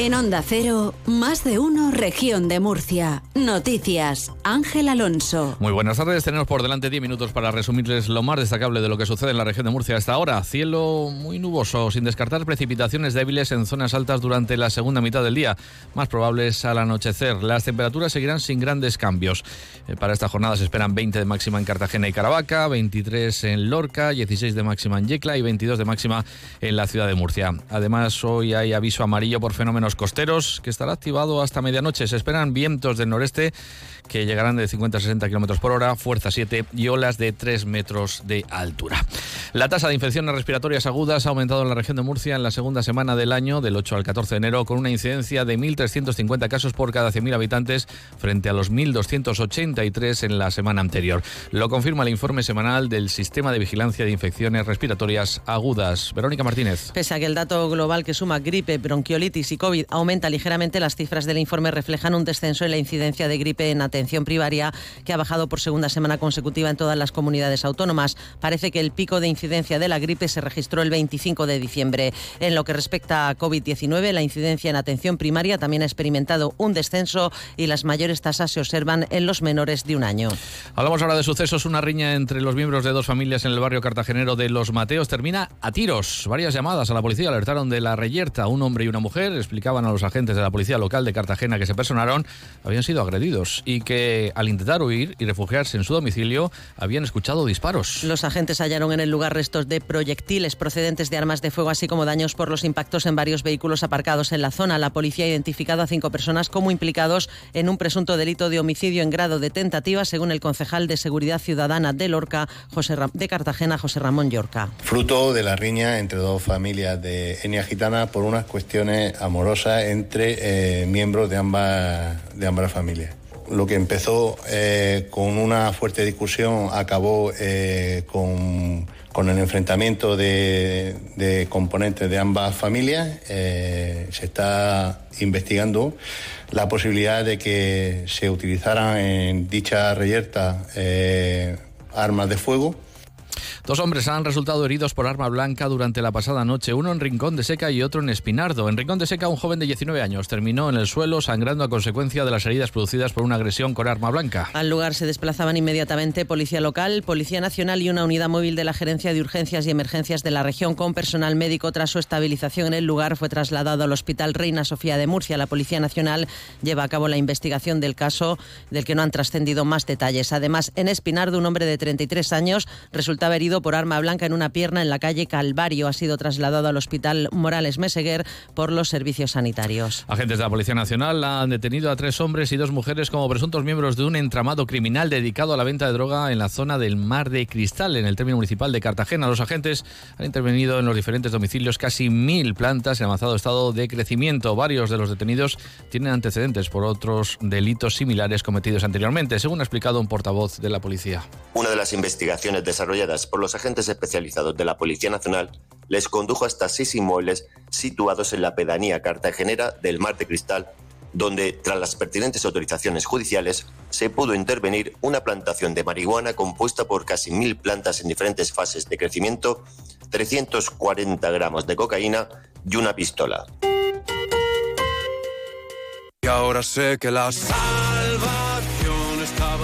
En Onda Cero, más de uno, región de Murcia. Noticias, Ángel Alonso. Muy buenas tardes, tenemos por delante 10 minutos para resumirles lo más destacable de lo que sucede en la región de Murcia hasta ahora. Cielo muy nuboso, sin descartar precipitaciones débiles en zonas altas durante la segunda mitad del día, más probables al anochecer. Las temperaturas seguirán sin grandes cambios. Eh, para esta jornada se esperan 20 de máxima en Cartagena y Caravaca, 23 en Lorca, 16 de máxima en Yecla y 22 de máxima en la ciudad de Murcia. Además, hoy hay aviso amarillo por fenómenos costeros, que estará activado hasta medianoche. Se esperan vientos del noreste que llegarán de 50 a 60 kilómetros por hora, fuerza 7 y olas de 3 metros de altura. La tasa de infecciones respiratorias agudas ha aumentado en la región de Murcia en la segunda semana del año, del 8 al 14 de enero, con una incidencia de 1.350 casos por cada 100.000 habitantes frente a los 1.283 en la semana anterior. Lo confirma el informe semanal del Sistema de Vigilancia de Infecciones Respiratorias Agudas. Verónica Martínez. Pese a que el dato global que suma gripe, bronquiolitis y COVID aumenta ligeramente, las cifras del informe reflejan un descenso en la incidencia de gripe en atención primaria que ha bajado por segunda semana consecutiva en todas las comunidades autónomas. Parece que el pico de incidencia de la gripe se registró el 25 de diciembre. En lo que respecta a COVID-19, la incidencia en atención primaria también ha experimentado un descenso y las mayores tasas se observan en los menores de un año. Hablamos ahora de sucesos. Una riña entre los miembros de dos familias en el barrio cartagenero de Los Mateos termina a tiros. Varias llamadas a la policía alertaron de la reyerta. Un hombre y una mujer explicaban a los agentes de la policía local de Cartagena que se personaron habían sido agredidos y que al intentar huir y refugiarse en su domicilio habían escuchado disparos. Los agentes hallaron en el lugar restos de proyectiles procedentes de armas de fuego, así como daños por los impactos en varios vehículos aparcados en la zona. La policía ha identificado a cinco personas como implicados en un presunto delito de homicidio en grado de tentativa, según el concejal de Seguridad Ciudadana de Lorca, José de Cartagena, José Ramón Yorca. Fruto de la riña entre dos familias de etnia gitana por unas cuestiones amorosas entre eh, miembros de ambas, de ambas familias lo que empezó eh, con una fuerte discusión acabó eh, con, el enfrentamiento de, componentes de ambas familias. Se está investigando la posibilidad de que se utilizaran en dicha reyerta armas de fuego Dos hombres han resultado heridos por arma blanca durante la pasada noche, uno en Rincón de Seca y otro en Espinardo. En Rincón de Seca, un joven de 19 años terminó en el suelo sangrando a consecuencia de las heridas producidas por una agresión con arma blanca. Al lugar se desplazaban inmediatamente Policía Local, Policía Nacional y una unidad móvil de la Gerencia de Urgencias y Emergencias de la región con personal médico. Tras su estabilización en el lugar, fue trasladado al Hospital Reina Sofía de Murcia. La Policía Nacional lleva a cabo la investigación del caso, del que no han trascendido más detalles. Además, en Espinardo, un hombre de 33 años resultaba herido por arma blanca en una pierna en la calle Calvario. Ha sido trasladado al Hospital Morales Meseguer por los servicios sanitarios. Agentes de la Policía Nacional han detenido a tres hombres y dos mujeres como presuntos miembros de un entramado criminal dedicado a la venta de droga en la zona del Mar de Cristal, en el término municipal de Cartagena. Los agentes han intervenido en los diferentes domicilios casi mil plantas en avanzado estado de crecimiento. Varios de los detenidos tienen antecedentes por otros delitos similares cometidos anteriormente, según ha explicado un portavoz de la policía. Una de las investigaciones desarrolladas por los agentes especializados de la Policía Nacional les condujo hasta seis inmuebles situados en la pedanía cartagenera del Mar de Cristal, donde, tras las pertinentes autorizaciones judiciales, se pudo intervenir una plantación de marihuana compuesta por casi mil plantas en diferentes fases de crecimiento, 340 gramos de cocaína y una pistola. Y ahora sé que las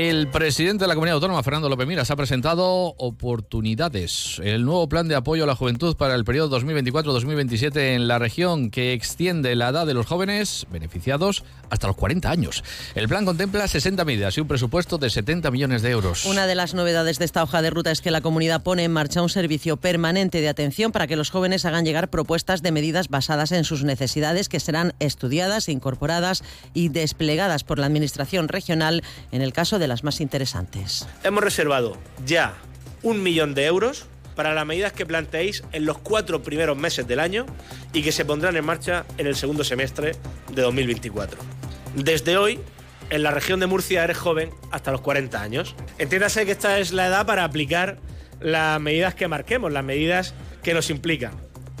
El presidente de la Comunidad Autónoma, Fernando López Miras, ha presentado Oportunidades, el nuevo plan de apoyo a la juventud para el periodo 2024-2027 en la región que extiende la edad de los jóvenes beneficiados hasta los 40 años. El plan contempla 60 medidas y un presupuesto de 70 millones de euros. Una de las novedades de esta hoja de ruta es que la comunidad pone en marcha un servicio permanente de atención para que los jóvenes hagan llegar propuestas de medidas basadas en sus necesidades que serán estudiadas, incorporadas y desplegadas por la Administración regional en el caso de las más interesantes. Hemos reservado ya un millón de euros para las medidas que planteéis en los cuatro primeros meses del año y que se pondrán en marcha en el segundo semestre de 2024. Desde hoy, en la región de Murcia eres joven hasta los 40 años. Entiéndase que esta es la edad para aplicar las medidas que marquemos, las medidas que nos implican.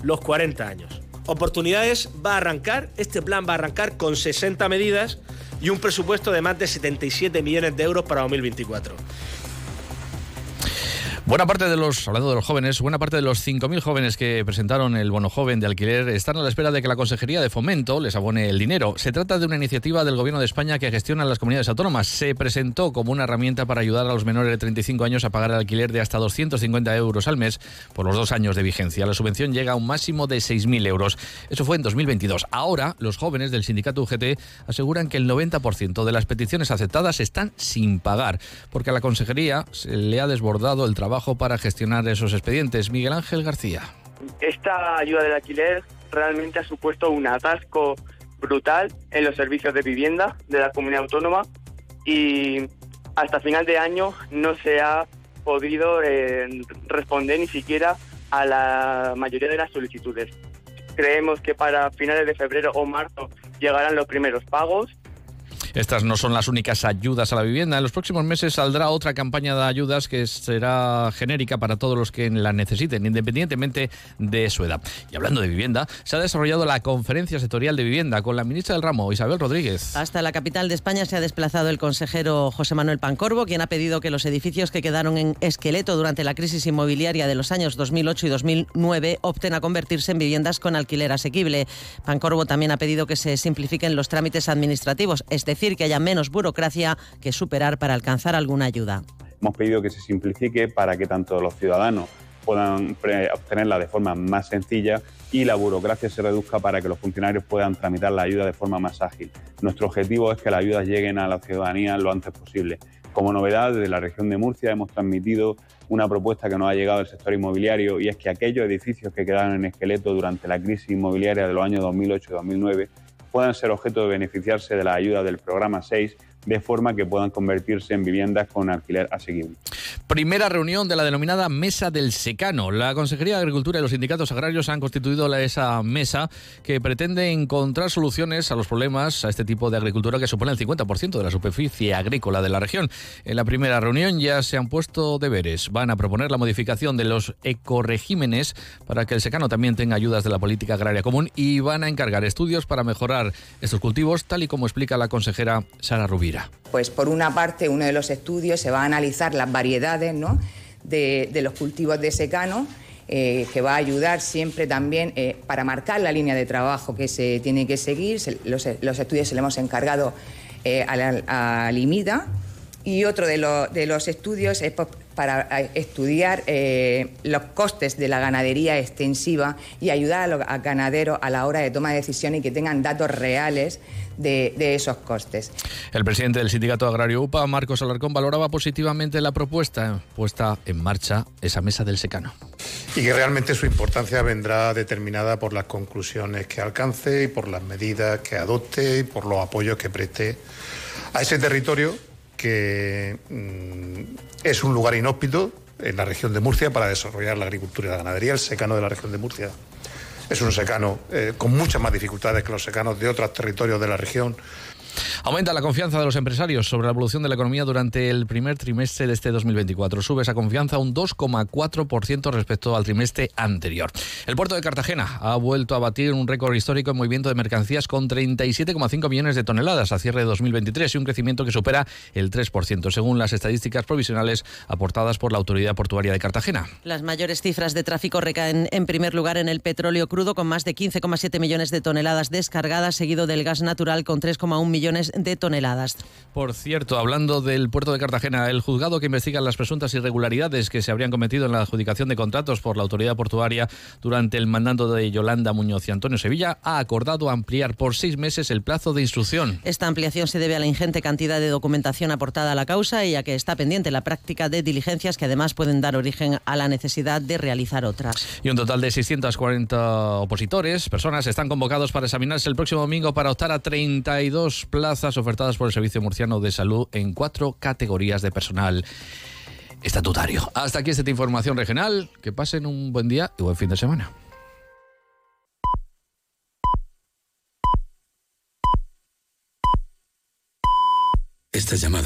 los 40 años. Oportunidades va a arrancar, este plan va a arrancar con 60 medidas y un presupuesto de más de 77 millones de euros para 2024. Buena parte de los, hablando de los jóvenes, buena parte de los 5.000 jóvenes que presentaron el bono joven de alquiler están a la espera de que la Consejería de Fomento les abone el dinero. Se trata de una iniciativa del Gobierno de España que gestiona las comunidades autónomas. Se presentó como una herramienta para ayudar a los menores de 35 años a pagar el alquiler de hasta 250 euros al mes por los dos años de vigencia. La subvención llega a un máximo de 6.000 euros. Eso fue en 2022. Ahora, los jóvenes del sindicato UGT aseguran que el 90% de las peticiones aceptadas están sin pagar, porque a la Consejería se le ha desbordado el trabajo para gestionar esos expedientes. Miguel Ángel García. Esta ayuda del alquiler realmente ha supuesto un atasco brutal en los servicios de vivienda de la comunidad autónoma y hasta final de año no se ha podido eh, responder ni siquiera a la mayoría de las solicitudes. Creemos que para finales de febrero o marzo llegarán los primeros pagos estas no son las únicas ayudas a la vivienda. En los próximos meses saldrá otra campaña de ayudas que será genérica para todos los que la necesiten, independientemente de su edad. Y hablando de vivienda, se ha desarrollado la conferencia sectorial de vivienda con la ministra del ramo, Isabel Rodríguez. Hasta la capital de España se ha desplazado el consejero José Manuel Pancorbo, quien ha pedido que los edificios que quedaron en esqueleto durante la crisis inmobiliaria de los años 2008 y 2009 opten a convertirse en viviendas con alquiler asequible. Pancorbo también ha pedido que se simplifiquen los trámites administrativos, es decir, que haya menos burocracia que superar para alcanzar alguna ayuda. Hemos pedido que se simplifique para que tanto los ciudadanos puedan obtenerla de forma más sencilla y la burocracia se reduzca para que los funcionarios puedan tramitar la ayuda de forma más ágil. Nuestro objetivo es que las ayudas lleguen a la ciudadanía lo antes posible. Como novedad, desde la región de Murcia hemos transmitido una propuesta que nos ha llegado del sector inmobiliario y es que aquellos edificios que quedaron en esqueleto durante la crisis inmobiliaria de los años 2008 y 2009 puedan ser objeto de beneficiarse de la ayuda del programa 6 de forma que puedan convertirse en viviendas con alquiler asequible. Primera reunión de la denominada Mesa del Secano. La Consejería de Agricultura y los sindicatos agrarios han constituido esa mesa que pretende encontrar soluciones a los problemas a este tipo de agricultura que supone el 50% de la superficie agrícola de la región. En la primera reunión ya se han puesto deberes. Van a proponer la modificación de los ecoregímenes para que el secano también tenga ayudas de la política agraria común y van a encargar estudios para mejorar estos cultivos, tal y como explica la consejera Sara Rubira. Pues por una parte, uno de los estudios se va a analizar las variedades de, los cultivos de secano. Eh, que va a ayudar siempre también eh, para marcar la línea de trabajo que se tiene que seguir. los, estudios se le hemos encargado eh, a, Limida. Y otro de, de los estudios es para estudiar los costes de la ganadería extensiva y ayudar a los ganaderos a la hora de toma de decisiones y que tengan datos reales de, esos costes. El presidente del Sindicato Agrario UPA, Marcos Alarcón, valoraba positivamente la propuesta puesta en marcha esa mesa del secano. Y que realmente su importancia vendrá determinada por las conclusiones que alcance y por las medidas que adopte y por los apoyos que preste a ese territorio que mm, es un lugar inhóspito en la región de Murcia para desarrollar la agricultura y la ganadería, el secano de la región de Murcia es un secano eh, con muchas más dificultades que los secanos de otros territorios de la región. Aumenta la confianza de los empresarios sobre la evolución de la economía durante el primer trimestre de este 2024. Sube esa confianza un 2,4% respecto al trimestre anterior. El puerto de Cartagena ha vuelto a batir un récord histórico en movimiento de mercancías con 37,5 millones de toneladas a cierre de 2023 y un crecimiento que supera el 3%, según las estadísticas provisionales aportadas por la Autoridad Portuaria de Cartagena. Las mayores cifras de tráfico recaen en primer lugar en el petróleo crudo con más de 15,7 millones de toneladas descargadas, seguido del gas natural con 3,1 millones de toneladas. Por cierto, hablando del puerto de Cartagena, el juzgado que investiga las presuntas irregularidades que se habrían cometido en la adjudicación de contratos por la autoridad portuaria durante el mandato de Yolanda Muñoz y Antonio Sevilla ha acordado ampliar por seis meses el plazo de instrucción. Esta ampliación se debe a la ingente cantidad de documentación aportada a la causa y a que está pendiente la práctica de diligencias que además pueden dar origen a la necesidad de realizar otras. Y un total de 640 opositores, personas, están convocados para examinarse el próximo domingo para optar a 32 plazas ofertadas por el Servicio Murciano de Salud en cuatro categorías de personal estatutario. Hasta aquí esta información regional. Que pasen un buen día y buen fin de semana. Esta llamada